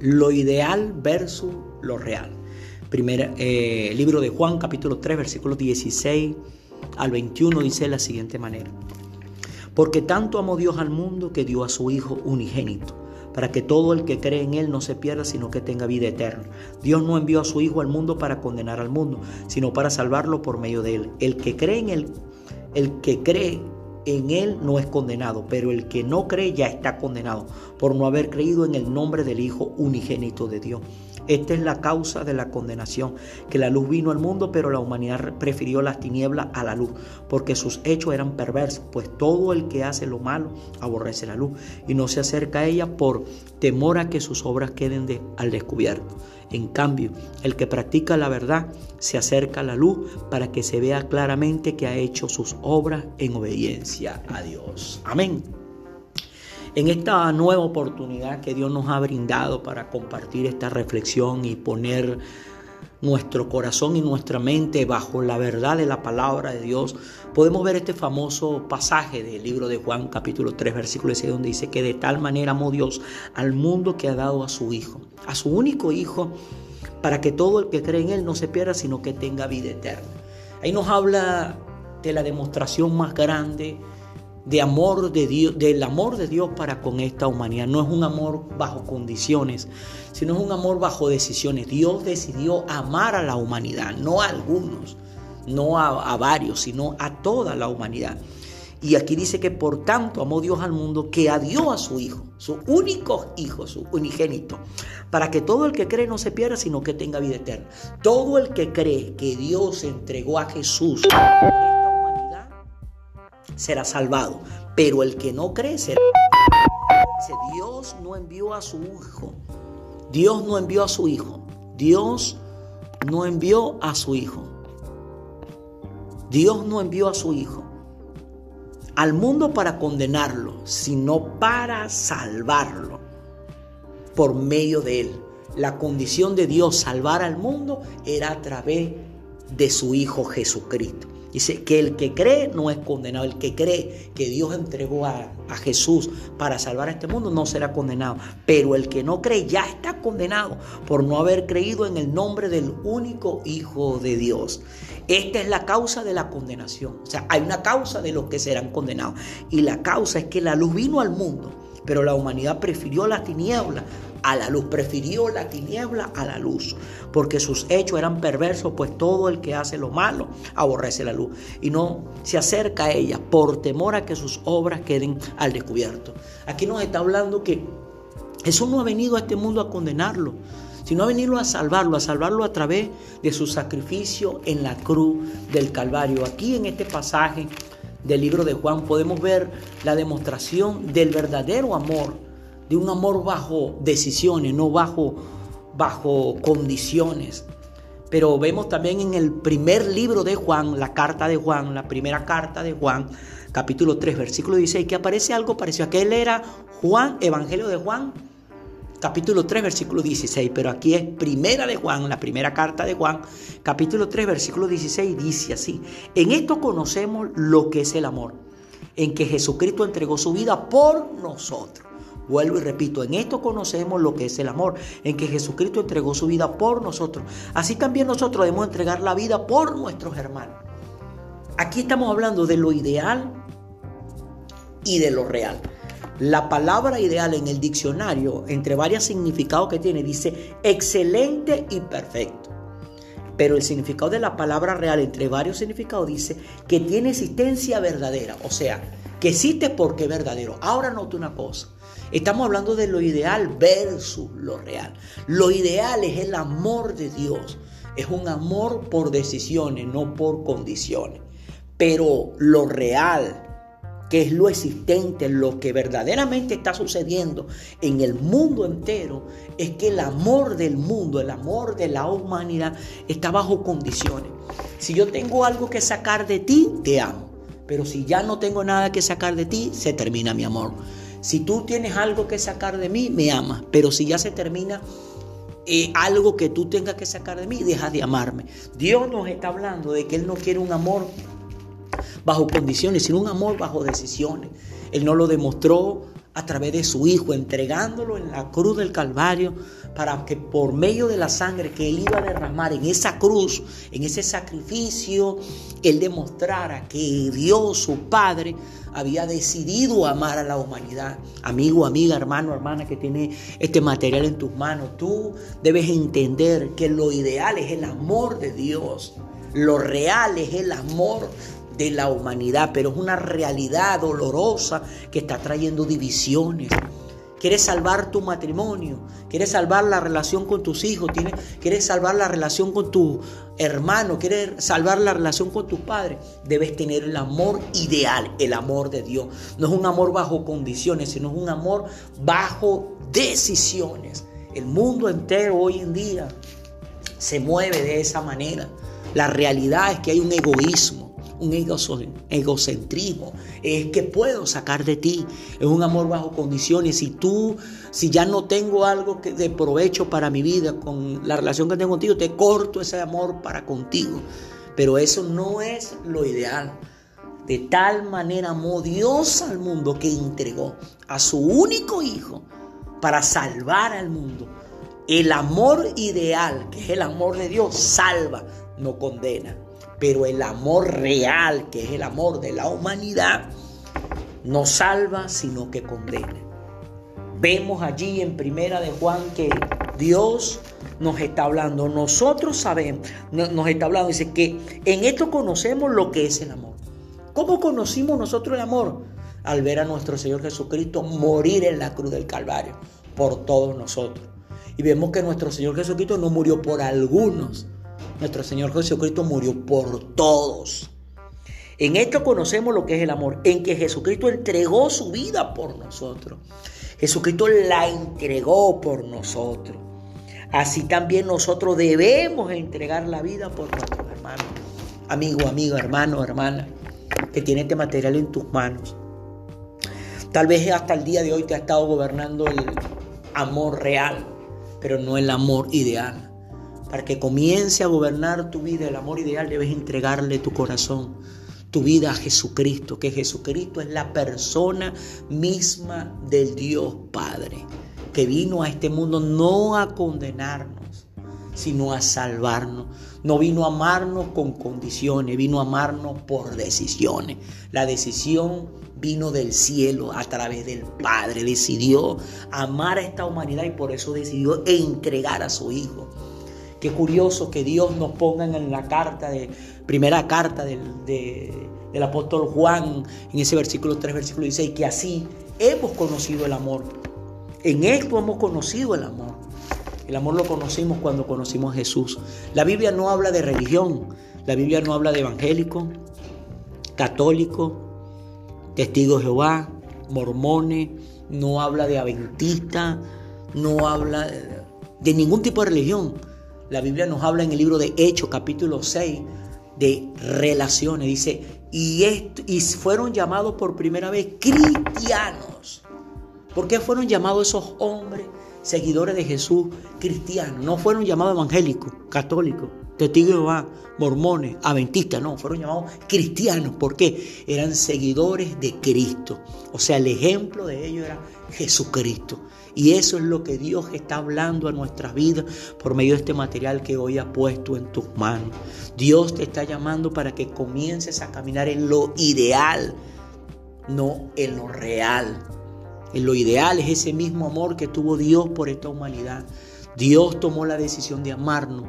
lo ideal versus lo real. Primer eh, libro de Juan, capítulo 3, versículos 16 al 21, dice de la siguiente manera. Porque tanto amó Dios al mundo que dio a su Hijo unigénito, para que todo el que cree en Él no se pierda, sino que tenga vida eterna. Dios no envió a su Hijo al mundo para condenar al mundo, sino para salvarlo por medio de Él. El que cree en Él, el que cree en él no es condenado, pero el que no cree ya está condenado por no haber creído en el nombre del Hijo unigénito de Dios. Esta es la causa de la condenación, que la luz vino al mundo, pero la humanidad prefirió las tinieblas a la luz, porque sus hechos eran perversos, pues todo el que hace lo malo aborrece la luz y no se acerca a ella por temor a que sus obras queden al descubierto. En cambio, el que practica la verdad se acerca a la luz para que se vea claramente que ha hecho sus obras en obediencia a Dios. Amén. En esta nueva oportunidad que Dios nos ha brindado para compartir esta reflexión y poner nuestro corazón y nuestra mente bajo la verdad de la palabra de Dios, podemos ver este famoso pasaje del libro de Juan capítulo 3 versículo 6 donde dice que de tal manera amó Dios al mundo que ha dado a su Hijo, a su único Hijo, para que todo el que cree en Él no se pierda, sino que tenga vida eterna. Ahí nos habla de la demostración más grande de amor de Dios, del amor de Dios para con esta humanidad. No es un amor bajo condiciones, sino es un amor bajo decisiones. Dios decidió amar a la humanidad, no a algunos, no a, a varios, sino a toda la humanidad. Y aquí dice que por tanto amó Dios al mundo que adió a su Hijo, su único Hijo, su unigénito, para que todo el que cree no se pierda, sino que tenga vida eterna. Todo el que cree que Dios entregó a Jesús será salvado. Pero el que no cree será Dios no envió a su hijo. Dios no envió a su hijo. Dios no envió a su hijo. Dios no envió a su hijo al mundo para condenarlo, sino para salvarlo por medio de él. La condición de Dios salvar al mundo era a través de su Hijo Jesucristo. Dice que el que cree no es condenado. El que cree que Dios entregó a, Jesús para salvar a este mundo no será condenado. Pero el que no cree ya está condenado por no haber creído en el nombre del único Hijo de Dios. Esta es la causa de la condenación. O sea, hay una causa de los que serán condenados. Y la causa es que la luz vino al mundo, pero la humanidad prefirió la tiniebla a la luz, prefirió la tiniebla a la luz, porque sus hechos eran perversos, pues todo el que hace lo malo aborrece la luz y no se acerca a ella por temor a que sus obras queden al descubierto. Aquí nos está hablando que Jesús no ha venido a este mundo a condenarlo, sino ha venido a salvarlo, a salvarlo a través de su sacrificio en la cruz del Calvario. Aquí en este pasaje del libro de Juan podemos ver la demostración del verdadero amor de un amor bajo decisiones, no bajo, bajo condiciones. Pero vemos también en el primer libro de Juan, la carta de Juan, la primera carta de Juan, capítulo 3, versículo 16, que aparece algo parecido. Aquel era Juan, Evangelio de Juan, capítulo 3, versículo 16, pero aquí es primera de Juan, la primera carta de Juan, capítulo 3, versículo 16, dice así, en esto conocemos lo que es el amor, en que Jesucristo entregó su vida por nosotros. Vuelvo y repito, en esto conocemos lo que es el amor, en que Jesucristo entregó su vida por nosotros. Así también nosotros debemos entregar la vida por nuestros hermanos. Aquí estamos hablando de lo ideal y de lo real. La palabra ideal en el diccionario, entre varios significados que tiene, dice excelente y perfecto. Pero el significado de la palabra real, entre varios significados, dice que tiene existencia verdadera. O sea, que existe porque es verdadero. Ahora note una cosa. Estamos hablando de lo ideal versus lo real. Lo ideal es el amor de Dios. Es un amor por decisiones, no por condiciones. Pero lo real, que es lo existente, lo que verdaderamente está sucediendo en el mundo entero, es que el amor del mundo, el amor de la humanidad, está bajo condiciones. Si yo tengo algo que sacar de ti, te amo. Pero si ya no tengo nada que sacar de ti, se termina mi amor. Si tú tienes algo que sacar de mí, me amas. Pero si ya se termina eh, algo que tú tengas que sacar de mí, dejas de amarme. Dios nos está hablando de que Él no quiere un amor bajo condiciones, sino un amor bajo decisiones. Él no lo demostró a través de su Hijo, entregándolo en la cruz del Calvario, para que por medio de la sangre que Él iba a derramar en esa cruz, en ese sacrificio, Él demostrara que Dios, su Padre, había decidido amar a la humanidad. Amigo, amiga, hermano, hermana que tiene este material en tus manos, tú debes entender que lo ideal es el amor de Dios. Lo real es el amor de la humanidad, pero es una realidad dolorosa que está trayendo divisiones. Quieres salvar tu matrimonio, quieres salvar la relación con tus hijos, quieres salvar la relación con tu hermano, quieres salvar la relación con tus padres. Debes tener el amor ideal, el amor de Dios. No es un amor bajo condiciones, sino es un amor bajo decisiones. El mundo entero hoy en día se mueve de esa manera. La realidad es que hay un egoísmo un egocentrismo, es que puedo sacar de ti, es un amor bajo condiciones. Si tú, si ya no tengo algo que de provecho para mi vida con la relación que tengo contigo, te corto ese amor para contigo. Pero eso no es lo ideal. De tal manera amó Dios al mundo que entregó a su único hijo para salvar al mundo. El amor ideal, que es el amor de Dios, salva, no condena. Pero el amor real, que es el amor de la humanidad, no salva, sino que condena. Vemos allí en Primera de Juan que Dios nos está hablando. Nosotros sabemos, nos está hablando, dice que en esto conocemos lo que es el amor. ¿Cómo conocimos nosotros el amor? Al ver a nuestro Señor Jesucristo morir en la cruz del Calvario por todos nosotros. Y vemos que nuestro Señor Jesucristo no murió por algunos, nuestro Señor Jesucristo murió por todos. En esto conocemos lo que es el amor, en que Jesucristo entregó su vida por nosotros. Jesucristo la entregó por nosotros. Así también nosotros debemos entregar la vida por nuestros hermanos. Amigo, amigo, hermano, hermana, que tiene este material en tus manos. Tal vez hasta el día de hoy te ha estado gobernando el amor real, pero no el amor ideal. Para que comience a gobernar tu vida, el amor ideal, debes entregarle tu corazón, tu vida a Jesucristo, que Jesucristo es la persona misma del Dios Padre, que vino a este mundo no a condenarnos, sino a salvarnos. No vino a amarnos con condiciones, vino a amarnos por decisiones. La decisión vino del cielo a través del Padre. Decidió amar a esta humanidad y por eso decidió entregar a su Hijo. Qué curioso que Dios nos ponga en la carta de primera carta del, del apóstol Juan, en ese versículo 3, versículo 16, que así hemos conocido el amor. En esto hemos conocido el amor. El amor lo conocimos cuando conocimos a Jesús. La Biblia no habla de religión, la Biblia no habla de evangélico, católico, testigo de Jehová, mormones, no habla de adventista, no habla de ningún tipo de religión. La Biblia nos habla en el libro de Hechos, capítulo 6, de relaciones. Dice, y, y fueron llamados por primera vez cristianos. ¿Por qué fueron llamados esos hombres, seguidores de Jesús, cristianos? No fueron llamados evangélicos, católicos, testigos de Jehová, mormones, adventistas, no, fueron llamados cristianos. ¿Por qué? Eran seguidores de Cristo. O sea, el ejemplo de ellos era Jesucristo. Y eso es lo que Dios está hablando a nuestras vidas por medio de este material que hoy ha puesto en tus manos. Dios te está llamando para que comiences a caminar en lo ideal, no en lo real. En lo ideal es ese mismo amor que tuvo Dios por esta humanidad. Dios tomó la decisión de amarnos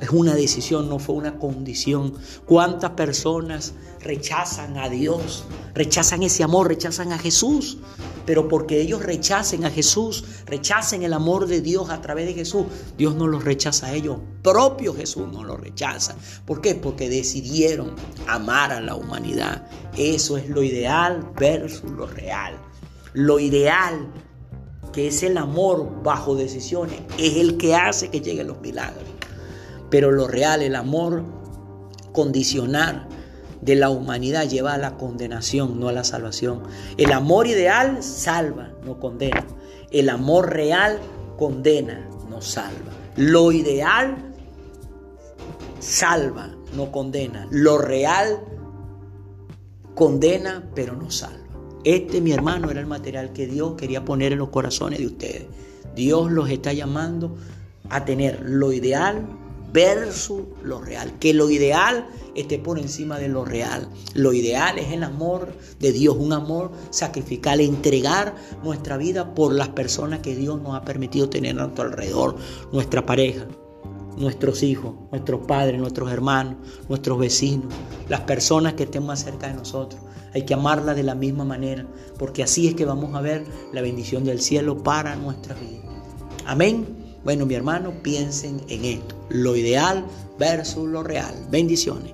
es una decisión, no fue una condición. ¿Cuántas personas rechazan a Dios? Rechazan ese amor, rechazan a Jesús. Pero porque ellos rechacen a Jesús, rechacen el amor de Dios a través de Jesús, Dios no los rechaza a ellos. Propio Jesús no los rechaza. ¿Por qué? Porque decidieron amar a la humanidad. Eso es lo ideal versus lo real. Lo ideal que es el amor bajo decisiones, es el que hace que lleguen los milagros. Pero lo real, el amor condicional de la humanidad lleva a la condenación, no a la salvación. El amor ideal salva, no condena. El amor real condena, no salva. Lo ideal salva, no condena. Lo real condena, pero no salva. Este, mi hermano, era el material que Dios quería poner en los corazones de ustedes. Dios los está llamando a tener lo ideal versus lo real. Que lo ideal esté por encima de lo real. Lo ideal es el amor de Dios, un amor sacrificial, entregar nuestra vida por las personas que Dios nos ha permitido tener a nuestro alrededor, nuestra pareja, nuestros hijos, nuestros padres, nuestros hermanos, nuestros vecinos, las personas que estén más cerca de nosotros. Hay que amarla de la misma manera, porque así es que vamos a ver la bendición del cielo para nuestra vida. Amén. Bueno, mi hermano, piensen en esto, lo ideal versus lo real. Bendiciones.